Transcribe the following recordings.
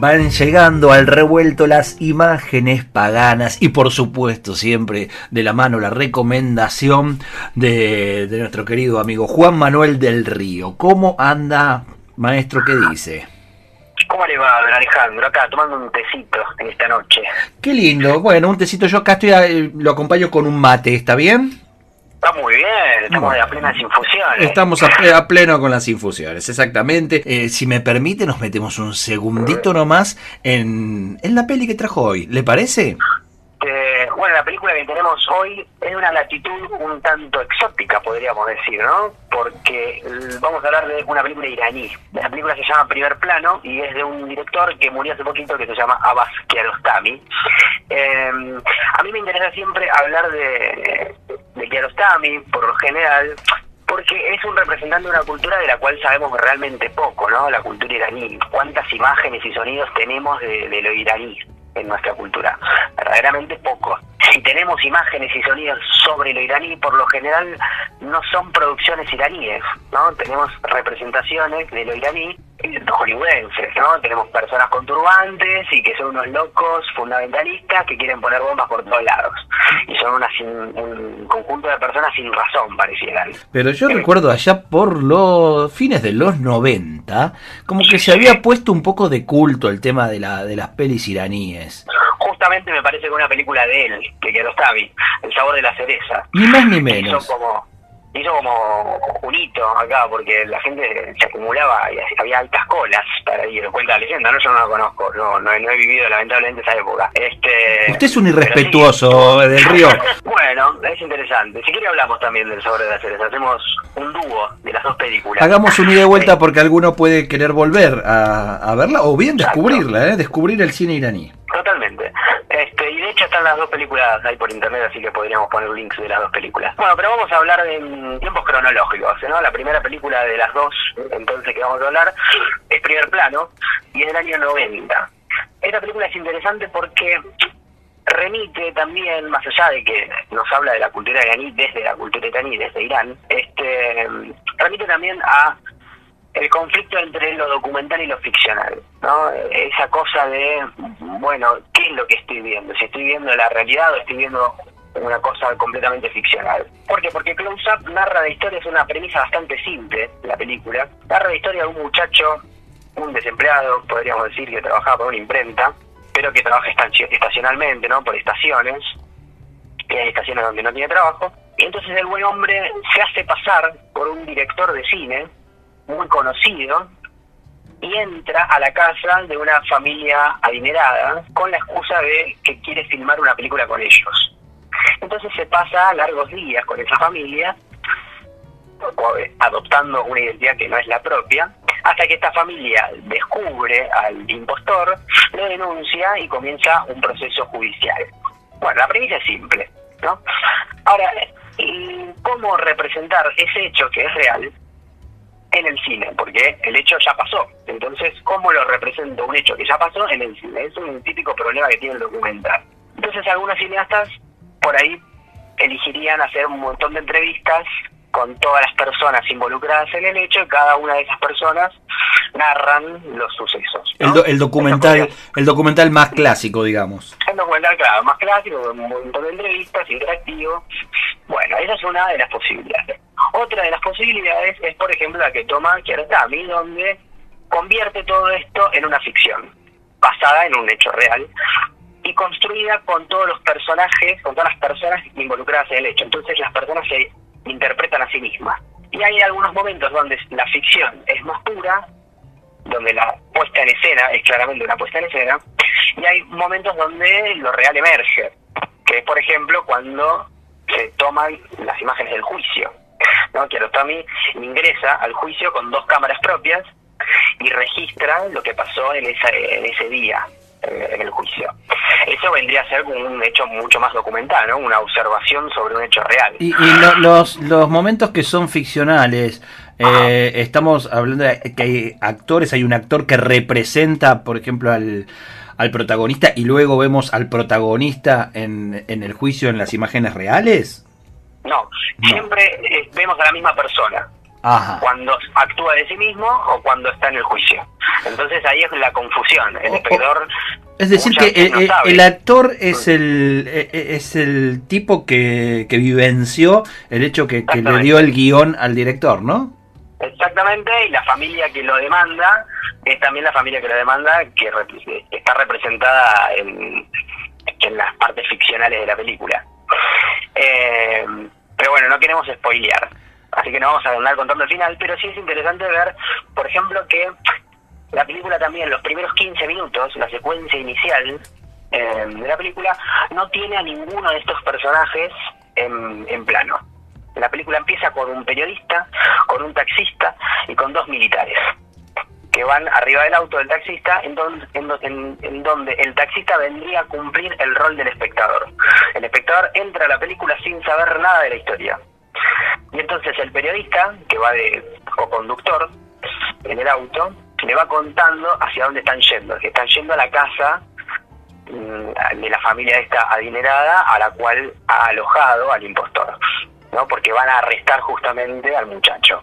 Van llegando al revuelto las imágenes paganas y por supuesto siempre de la mano la recomendación de, de nuestro querido amigo Juan Manuel del Río. ¿Cómo anda, maestro? ¿Qué dice? ¿Cómo le va, don Alejandro? Acá tomando un tecito en esta noche. Qué lindo. Bueno, un tecito. Yo acá estoy, eh, lo acompaño con un mate. ¿Está bien? Está muy bien, estamos a plenas infusiones. Estamos a, a pleno con las infusiones, exactamente. Eh, si me permite, nos metemos un segundito nomás en, en la peli que trajo hoy. ¿Le parece? Bueno, la película que tenemos hoy es una latitud un tanto exótica, podríamos decir, ¿no? Porque eh, vamos a hablar de una película iraní. La película se llama Primer Plano y es de un director que murió hace poquito que se llama Abbas Kiarostami. Eh, a mí me interesa siempre hablar de, de Kiarostami, por lo general, porque es un representante de una cultura de la cual sabemos realmente poco, ¿no? La cultura iraní. ¿Cuántas imágenes y sonidos tenemos de, de lo iraní? En nuestra cultura. Verdaderamente poco. Si tenemos imágenes y sonidos sobre lo iraní, por lo general no son producciones iraníes, ¿no? Tenemos representaciones de lo iraní hollywoodenses, ¿no? Tenemos personas con turbantes y que son unos locos fundamentalistas que quieren poner bombas por todos lados. Y son una sin, un conjunto de personas sin razón, parecieran. Pero yo recuerdo allá por los fines de los 90, como que se había puesto un poco de culto el tema de, la, de las pelis iraníes. Justamente me parece que una película de él, que Kiarostami, El sabor de la cereza. Ni más ni menos. Hizo como hizo como un hito acá porque la gente se acumulaba y había altas colas para ir cuenta la leyenda no yo no la conozco no, no, he vivido lamentablemente esa época este usted es un irrespetuoso sí. del río bueno es interesante si quiere hablamos también del sabor de la cereza hacemos un dúo de las dos películas hagamos un ida y vuelta porque alguno puede querer volver a, a verla o bien descubrirla ¿eh? descubrir el cine iraní Totalmente. Este, y de hecho están las dos películas ahí por internet, así que podríamos poner links de las dos películas. Bueno, pero vamos a hablar en tiempos cronológicos, ¿no? La primera película de las dos, entonces que vamos a hablar, es Primer Plano, y es del año 90. Esta película es interesante porque remite también, más allá de que nos habla de la cultura iraní desde la cultura iraní, desde Irán, este remite también a el conflicto entre lo documental y lo ficcional, ¿no? Esa cosa de, bueno, ¿qué es lo que estoy viendo? Si estoy viendo la realidad o estoy viendo una cosa completamente ficcional. ¿Por qué? Porque Close Up narra la historia, es una premisa bastante simple, la película. Narra la historia de un muchacho, un desempleado, podríamos decir, que trabajaba por una imprenta, pero que trabaja estacionalmente, ¿no? Por estaciones, y hay estaciones donde no tiene trabajo. Y entonces el buen hombre se hace pasar por un director de cine, muy conocido y entra a la casa de una familia adinerada con la excusa de que quiere filmar una película con ellos. Entonces se pasa largos días con esa familia, adoptando una identidad que no es la propia, hasta que esta familia descubre al impostor, lo denuncia y comienza un proceso judicial. Bueno, la premisa es simple, ¿no? Ahora, ¿cómo representar ese hecho que es real en el cine, porque el hecho ya pasó. Entonces, ¿cómo lo represento un hecho que ya pasó en el cine? Es un típico problema que tiene el documental. Entonces, algunos cineastas por ahí elegirían hacer un montón de entrevistas con todas las personas involucradas en el hecho y cada una de esas personas narran los sucesos. ¿no? El, do, el, documental el documental más clásico, digamos. El documental, claro, más clásico, con un montón de entrevistas, interactivo. Bueno, esa es una de las posibilidades. Otra de las posibilidades es, por ejemplo, la que toma Kiarostami, donde convierte todo esto en una ficción, basada en un hecho real y construida con todos los personajes, con todas las personas involucradas en el hecho. Entonces las personas se interpretan a sí mismas. Y hay algunos momentos donde la ficción es más pura, donde la puesta en escena es claramente una puesta en escena, y hay momentos donde lo real emerge, que es por ejemplo cuando se toman las imágenes del juicio. ¿no? Kiarostami ingresa al juicio con dos cámaras propias y registra lo que pasó en, esa, en ese día en el juicio. Eso vendría a ser un hecho mucho más documental, ¿no? Una observación sobre un hecho real. Y, y lo, los, los momentos que son ficcionales, Eh, estamos hablando de que hay actores, hay un actor que representa, por ejemplo, al, al protagonista y luego vemos al protagonista en, en el juicio en las imágenes reales. No, siempre eh, vemos a la misma persona. Ajá. Cuando actúa de sí mismo o cuando está en el juicio. Entonces ahí es la confusión. El espectador. Es decir, que veces no el, actor es el, es el tipo que, que vivenció el hecho que, que le dio el guion al director, ¿no? Exactamente, y la familia que lo demanda es también la familia que lo demanda, que está representada en, en las partes ficcionales de la película. Eh, pero bueno, no queremos spoilear, así que no vamos a andar contando el final, pero sí es interesante ver, por ejemplo, que la película también, los primeros 15 minutos, la secuencia inicial eh, de la película, no tiene a ninguno de estos personajes en plano. La película empieza con un periodista, con un taxista y con dos militares que van arriba del auto del taxista en, don- en do- en- en donde el taxista vendría a cumplir el rol del espectador. El espectador entra a la película sin saber nada de la historia. Y entonces el periodista, que va de co-conductor en el auto, le va contando hacia dónde están yendo, que están yendo a la casa mm, de la familia esta adinerada a la cual ha alojado al impostor, ¿no? Porque van a arrestar justamente al muchacho.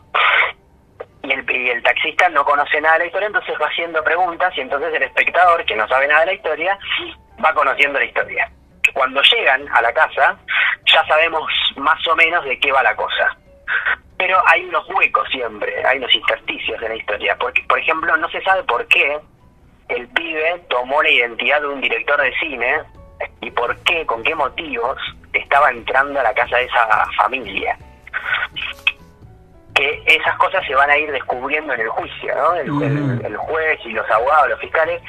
Y el, taxista no conoce nada de la historia, entonces va haciendo preguntas y entonces el espectador, que no sabe nada de la historia, va conociendo la historia. Cuando llegan a la casa, ya sabemos más o menos de qué va la cosa. Pero hay unos huecos siempre, hay unos intersticios en la historia. Porque, por ejemplo, no se sabe por qué el pibe tomó la identidad de un director de cine y por qué, con qué motivos estaba entrando a la casa de esa familia. Cosas se van a ir descubriendo en el juicio, ¿no? El, el- el juez y los abogados, los fiscales,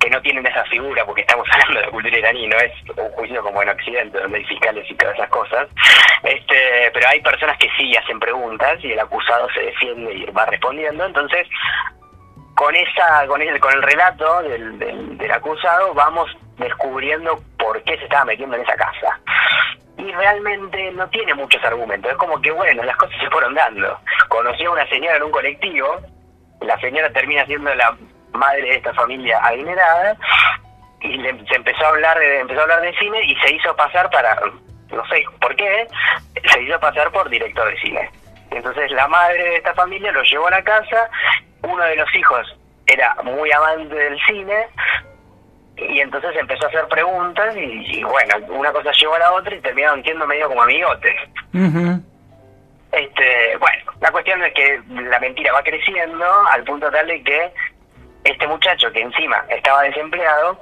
que no tienen esa figura, porque estamos hablando de cultura iraní, no es un juicio como en Occidente, donde hay fiscales y todas esas cosas. Este, pero hay personas que sí hacen preguntas y el acusado se defiende y va respondiendo. Entonces, con esa con el, con el relato del, del, del acusado vamos descubriendo por qué se estaba metiendo en esa casa y realmente no tiene muchos argumentos. Es como que bueno las cosas se fueron dando. Conoció a una señora en un colectivo la señora termina siendo la madre de esta familia adinerada y le- se empezó a hablar de, empezó a hablar de cine y se hizo pasar para no sé por qué se hizo pasar por director de cine. Entonces la madre de esta familia lo llevó a la casa uno de los hijos era muy amante del cine y entonces empezó a hacer preguntas y, y bueno, una cosa llevó a la otra y terminaron siendo medio como amigotes. Este, bueno, la cuestión es que la mentira va creciendo al punto tal de que este muchacho que encima estaba desempleado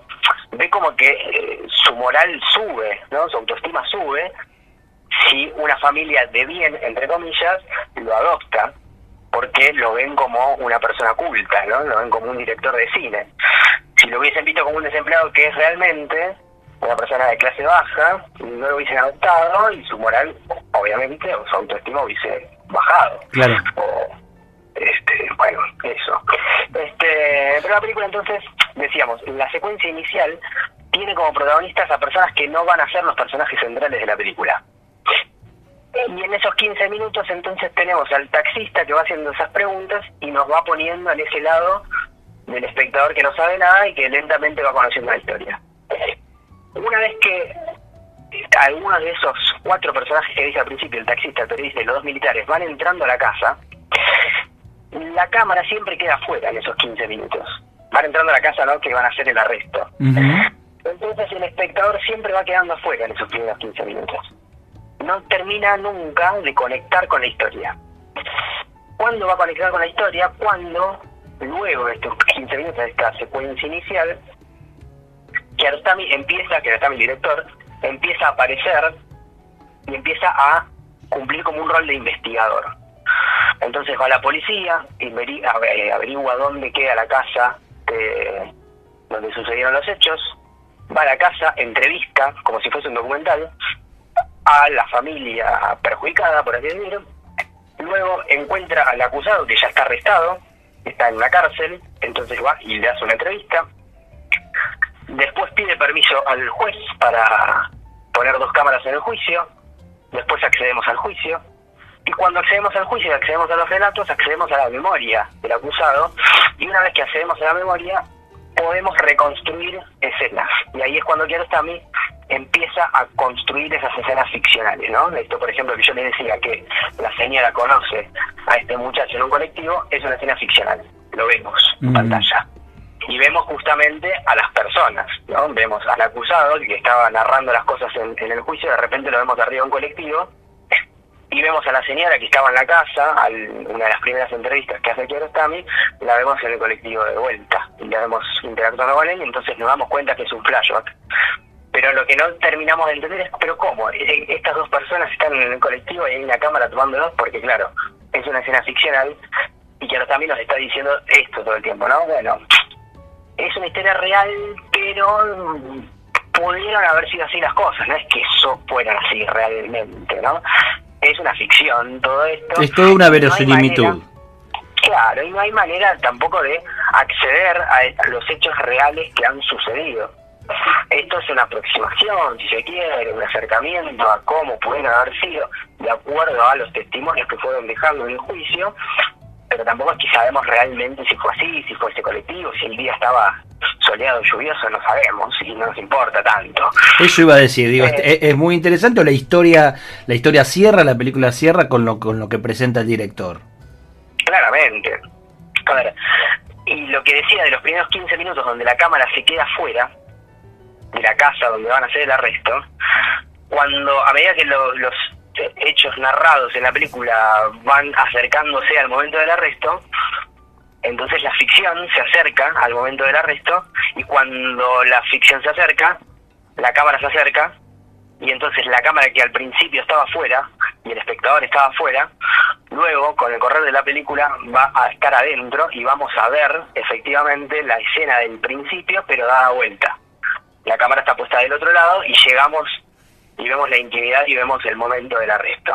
ve como que eh, su moral sube, ¿no? Su autoestima sube si una familia de bien, entre comillas, lo adopta porque lo ven como una persona culta, ¿no? Lo ven como un director de cine. Si lo hubiesen visto como un desempleado que es realmente una persona de clase baja, no lo hubiesen adoptado y su moral, obviamente, o su autoestima hubiese bajado. Claro. O, este, bueno, eso. Este, pero la película entonces, decíamos, la secuencia inicial tiene como protagonistas a personas que no van a ser los personajes centrales de la película. Y en esos 15 minutos entonces tenemos al taxista que va haciendo esas preguntas y nos va poniendo en ese lado del espectador que no sabe nada y que lentamente va conociendo la historia. Una vez que algunos de esos cuatro personajes que dije al principio, el taxista, el periodista y los dos militares, van entrando a la casa, la cámara siempre queda afuera en esos 15 minutos. Van entrando a la casa, ¿no? Que van a hacer el arresto. Entonces el espectador siempre va quedando afuera en esos primeros 15 minutos. No termina nunca de conectar con la historia. ¿Cuándo va a conectar con la historia? Cuando, luego de estos 15 minutos de esta secuencia inicial, Kiarostami empieza, Kiarostami el director, empieza a aparecer y empieza a cumplir como un rol de investigador. Entonces va a la policía, ave- averigua dónde queda la casa de- donde sucedieron los hechos, va a la casa, entrevista, como si fuese un documental, a la familia perjudicada, por así decirlo. Luego encuentra al acusado que ya está arrestado, está en una cárcel, entonces va y le hace una entrevista. Después pide permiso al juez para poner dos cámaras en el juicio. Después accedemos al juicio. Y cuando accedemos al juicio, accedemos a los relatos, accedemos a la memoria del acusado, y una vez que accedemos a la memoria, podemos reconstruir escenas. Y ahí es cuando Kiarostami empieza a construir esas escenas ficcionales, ¿no? Esto, por ejemplo, que yo le decía que la señora conoce a este muchacho en un colectivo, es una escena ficcional. Lo vemos en pantalla. Y vemos justamente a las personas, ¿no? Vemos al acusado que estaba narrando las cosas en, en el juicio, de repente lo vemos de arriba en colectivo, y vemos a la señora que estaba en la casa, al, una de las primeras entrevistas que hace Kiarostami, la vemos en el colectivo de vuelta, y la vemos interactuando con él, y entonces nos damos cuenta que es un flashback. Pero lo que no terminamos de entender es, ¿pero cómo? Estas dos personas están en el colectivo y hay una cámara tomándolos, porque claro, es una escena ficcional, y Kiarostami nos está diciendo esto todo el tiempo, ¿no? Bueno, es una historia real, pero pudieron haber sido así las cosas, no es que eso fueran así realmente, ¿no? Es una ficción todo esto. Es toda una no verosimilitud. claro, y no hay manera tampoco de acceder a, a los hechos reales que han sucedido. Esto es una aproximación, si se quiere, un acercamiento a cómo pueden haber sido, de acuerdo a los testimonios que fueron dejando en el juicio, pero tampoco es que sabemos realmente si fue así, si fue ese colectivo, si el día estaba soleado, lluvioso, no sabemos y no nos importa tanto. Eso iba a decir, digo, Eh. es, es muy interesante la historia, la historia cierra, la película cierra con lo, con lo que presenta el director. Claramente. A ver, y lo que decía de los primeros 15 minutos donde la cámara se queda fuera de la casa donde van a hacer el arresto, cuando a medida que lo- los hechos narrados en la película van acercándose al momento del arresto, entonces la ficción se acerca al momento del arresto y cuando la ficción se acerca, la cámara se acerca y entonces la cámara que al principio estaba fuera y el espectador estaba afuera, luego con el correr de la película va a estar adentro y vamos a ver efectivamente la escena del principio pero dada vuelta. La cámara está puesta del otro lado y llegamos y vemos la intimidad y vemos el momento del arresto.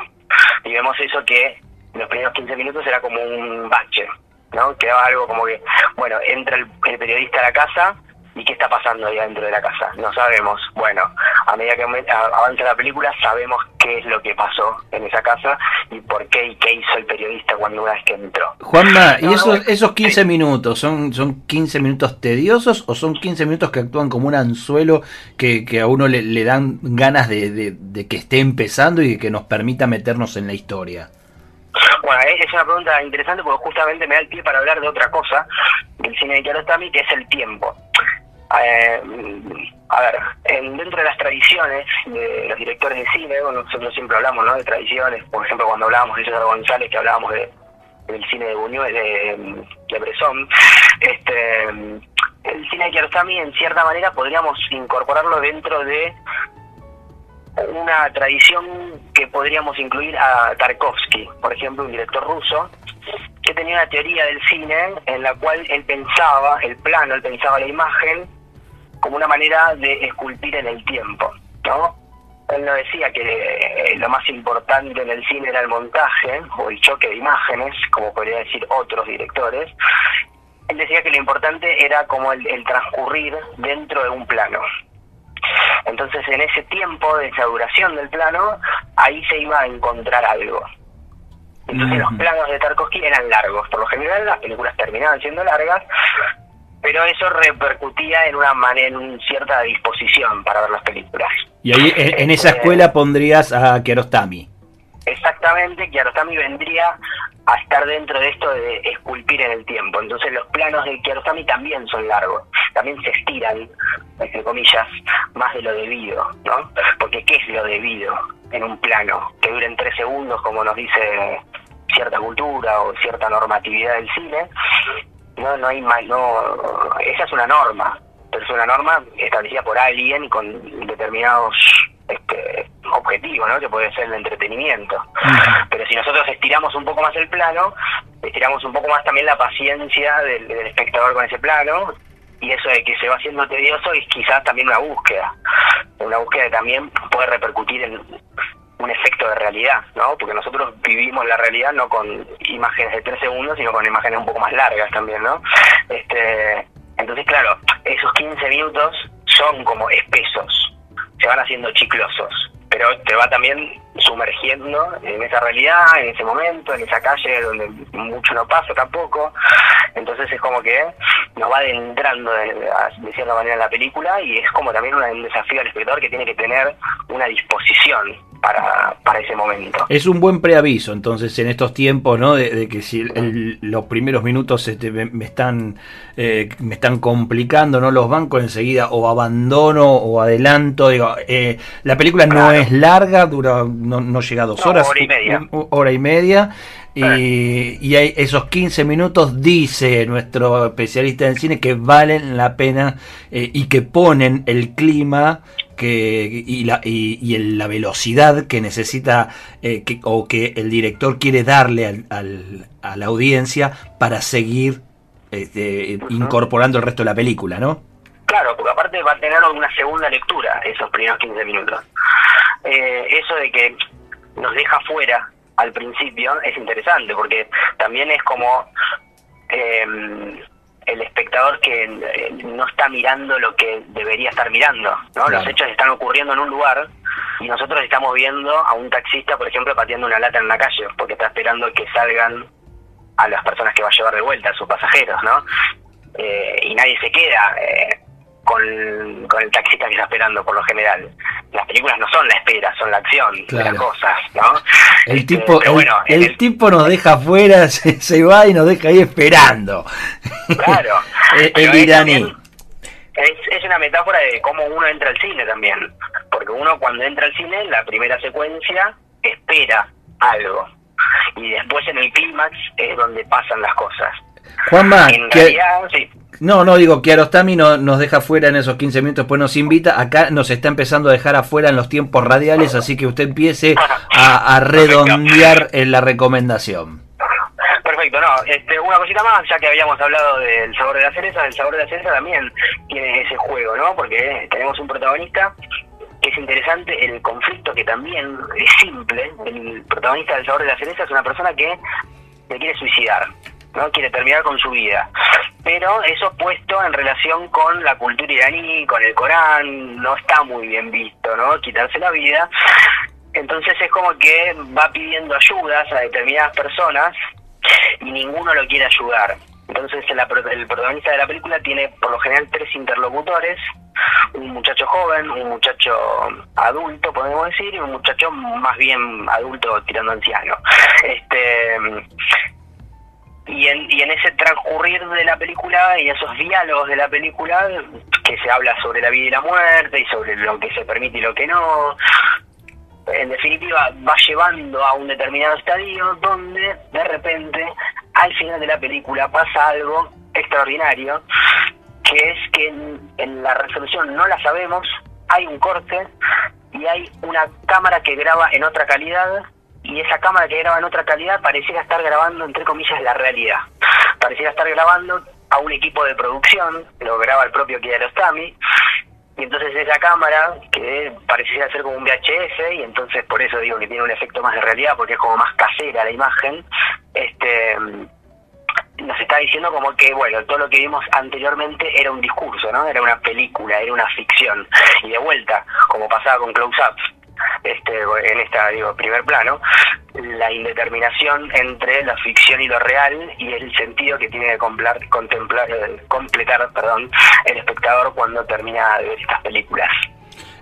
Y vemos eso que en los primeros 15 minutos era como un bache, ¿no? Quedaba algo como que, bueno, entra el, el periodista a la casa y qué está pasando ahí adentro de la casa. No sabemos. Bueno, a medida que avanza la película sabemos qué es lo que pasó en esa casa y por qué y qué hizo el periodista cuando una vez que entró. Juanma, ¿y esos, esos 15 sí. minutos son, son 15 minutos tediosos o son 15 minutos que actúan como un anzuelo que, que a uno le, le dan ganas de, de- de que esté empezando y que nos permita meternos en la historia? Bueno, es es una pregunta interesante porque justamente me da el pie para hablar de otra cosa del cine de Kiarostami, que es el tiempo. Eh, a ver, en- dentro de las tradiciones de los directores de cine, bueno, nosotros siempre hablamos ¿no? de tradiciones, por ejemplo, cuando hablábamos de César González, que hablábamos de, del cine de Buñuel, de, de Bresson, este, el cine de Kiarostami, en cierta manera, podríamos incorporarlo dentro de una tradición que podríamos incluir a Tarkovsky, por ejemplo, un director ruso, que tenía una teoría del cine en la cual él pensaba el plano, él pensaba la imagen como una manera de esculpir en el tiempo, ¿no? Él no decía que eh, lo más importante en el cine era el montaje o el choque de imágenes, como podría decir otros directores. Él decía que lo importante era como el, el transcurrir dentro de un plano. Entonces, en ese tiempo de esa duración del plano, ahí se iba a encontrar algo. Entonces, los planos de Tarkovsky eran largos. Por lo general, las películas terminaban siendo largas, pero eso repercutía en una manera, en una cierta disposición para ver las películas. Y ahí en, en esa Este, escuela pondrías a Kiarostami. Exactamente, Kiarostami vendría a estar dentro de esto de esculpir en el tiempo. Entonces los planos de Kiarostami también son largos, también se estiran, entre comillas, más de lo debido, ¿no? Porque ¿qué es lo debido en un plano? Que duren tres segundos, como nos dice cierta cultura o cierta normatividad del cine. No, no hay más, no, esa es una norma, pero es una norma establecida por alguien y con determinados este, objetivos, ¿no? Que puede ser el entretenimiento. Pero si nosotros estiramos un poco más el plano, estiramos un poco más también la paciencia del, del espectador con ese plano, y eso de que se va haciendo tedioso es quizás también una búsqueda, una búsqueda que también puede repercutir en un efecto de realidad, ¿no? Porque nosotros vivimos la realidad no con imágenes de tres segundos, sino con imágenes un poco más largas también, ¿no? Este, entonces, claro, esos 15 minutos son como espesos, se van haciendo chiclosos, pero te va también sumergiendo en esa realidad, en ese momento, en esa calle donde mucho no pasa tampoco. Entonces es como que nos va adentrando de, de cierta manera en la película y es como también un desafío al espectador que tiene que tener una disposición para, para ese momento. Es un buen preaviso, entonces, en estos tiempos, ¿no? De, que si los primeros minutos este, me, están eh, me están complicando, ¿no? Los bancos enseguida o abandono o adelanto. Digo, eh, la película no es larga, dura no, no llega a dos horas. Hora y media. Hora y media. Y, y, hay esos 15 minutos, dice nuestro especialista en cine, que valen la pena eh, y que ponen el clima que, y, la, y, la velocidad que necesita eh, que, o que el director quiere darle al, a la audiencia para seguir este, incorporando el resto de la película, ¿no? Claro, porque aparte va a tener una segunda lectura esos primeros 15 minutos. Eh, eso de que nos deja fuera al principio es interesante porque también es como... Eh, el espectador que eh, no está mirando lo que debería estar mirando, ¿no? Los hechos están ocurriendo en un lugar y nosotros estamos viendo a un taxista, por ejemplo, pateando una lata en la calle, porque está esperando que salgan a las personas que va a llevar de vuelta, a sus pasajeros, ¿no? Eh, y nadie se queda. Eh, con, el taxista que está esperando por lo general. Las películas no son la espera, son la acción de las cosas, ¿no? El este, tipo, el, tipo nos deja afuera, se, va y nos deja ahí esperando. Claro. el, iraní. Es, es una metáfora de cómo uno entra al cine también. Porque uno cuando entra al cine, en la primera secuencia, espera algo. Y después en el clímax es donde pasan las cosas. Juanma, en realidad, sí. No, no, digo, que Arostami no, nos deja fuera en esos 15 minutos, pues nos invita, acá nos está empezando a dejar afuera en los tiempos radiales, así que usted empiece a, redondear en la recomendación. Perfecto, no, este, una cosita más, ya que habíamos hablado del sabor de la cereza, el sabor de la cereza también tiene ese juego, ¿no? Porque tenemos un protagonista que es interesante, el conflicto que también es simple, el protagonista del sabor de la cereza es una persona que le quiere suicidar no quiere terminar con su vida. Pero eso puesto en relación con la cultura iraní, con el Corán, no está muy bien visto, ¿no? Quitarse la vida. Entonces es como que va pidiendo ayudas a determinadas personas y ninguno lo quiere ayudar. Entonces el, el protagonista de la película tiene por lo general tres interlocutores, un muchacho joven, un muchacho adulto, podemos decir, y un muchacho más bien adulto tirando anciano. Este y en, y en ese transcurrir de la película y esos diálogos de la película que se habla sobre la vida y la muerte y sobre lo que se permite y lo que no en definitiva va llevando a un determinado estadio donde de repente al final de la película pasa algo extraordinario que es que en la resolución no la sabemos hay un corte y hay una cámara que graba en otra calidad y esa cámara que graba en otra calidad pareciera estar grabando, entre comillas, la realidad. Pareciera estar grabando a un equipo de producción, lo graba el propio Kiarostami, y entonces esa cámara, que pareciera ser como un VHS, y entonces por eso digo que tiene un efecto más de realidad, porque es como más casera la imagen, este nos está diciendo como que, bueno, todo lo que vimos anteriormente era un discurso, ¿no? Era una película, era una ficción. Y de vuelta, como pasaba con Close Up, este, en esta digo primer plano la indeterminación entre la ficción y lo real y el sentido que tiene que contemplar eh, completar perdón el espectador cuando termina de ver estas películas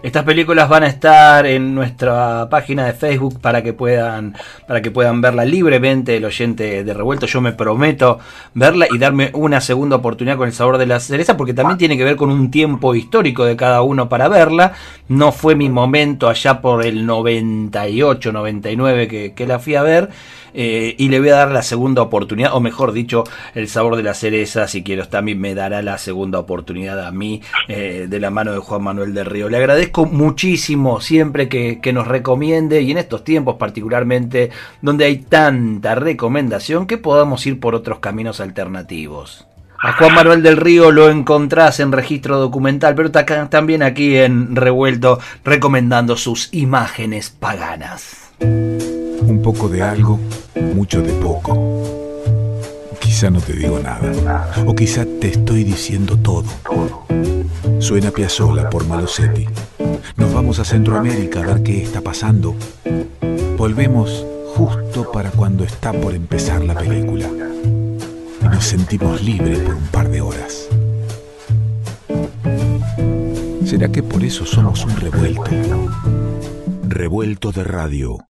estas películas van a estar en nuestra página de Facebook para que puedan para que puedan verla libremente el oyente de Revuelto. Yo me prometo verla y darme una segunda oportunidad con el sabor de la cereza porque también tiene que ver con un tiempo histórico de cada uno para verla. No fue mi momento allá por el 98, 99 que, que la fui a ver eh, y le voy a dar la segunda oportunidad, o mejor dicho, el sabor de la cereza, si quiero, también me dará la segunda oportunidad a mí eh, de la mano de Juan Manuel del Río. Le agradezco muchísimo siempre que, que nos recomiende y en estos tiempos particularmente donde hay tanta recomendación que podamos ir por otros caminos alternativos. A Juan Manuel del Río lo encontrás en registro documental, pero también aquí en Revuelto recomendando sus imágenes paganas. Un poco de algo, mucho de poco. Quizá no te digo nada, o quizá te estoy diciendo todo. Suena Piazzola por Malosetti. Nos vamos a Centroamérica a ver qué está pasando. Volvemos justo para cuando está por empezar la película. Y nos sentimos libres por un par de horas. ¿Será que por eso somos un revuelto? Revuelto de radio.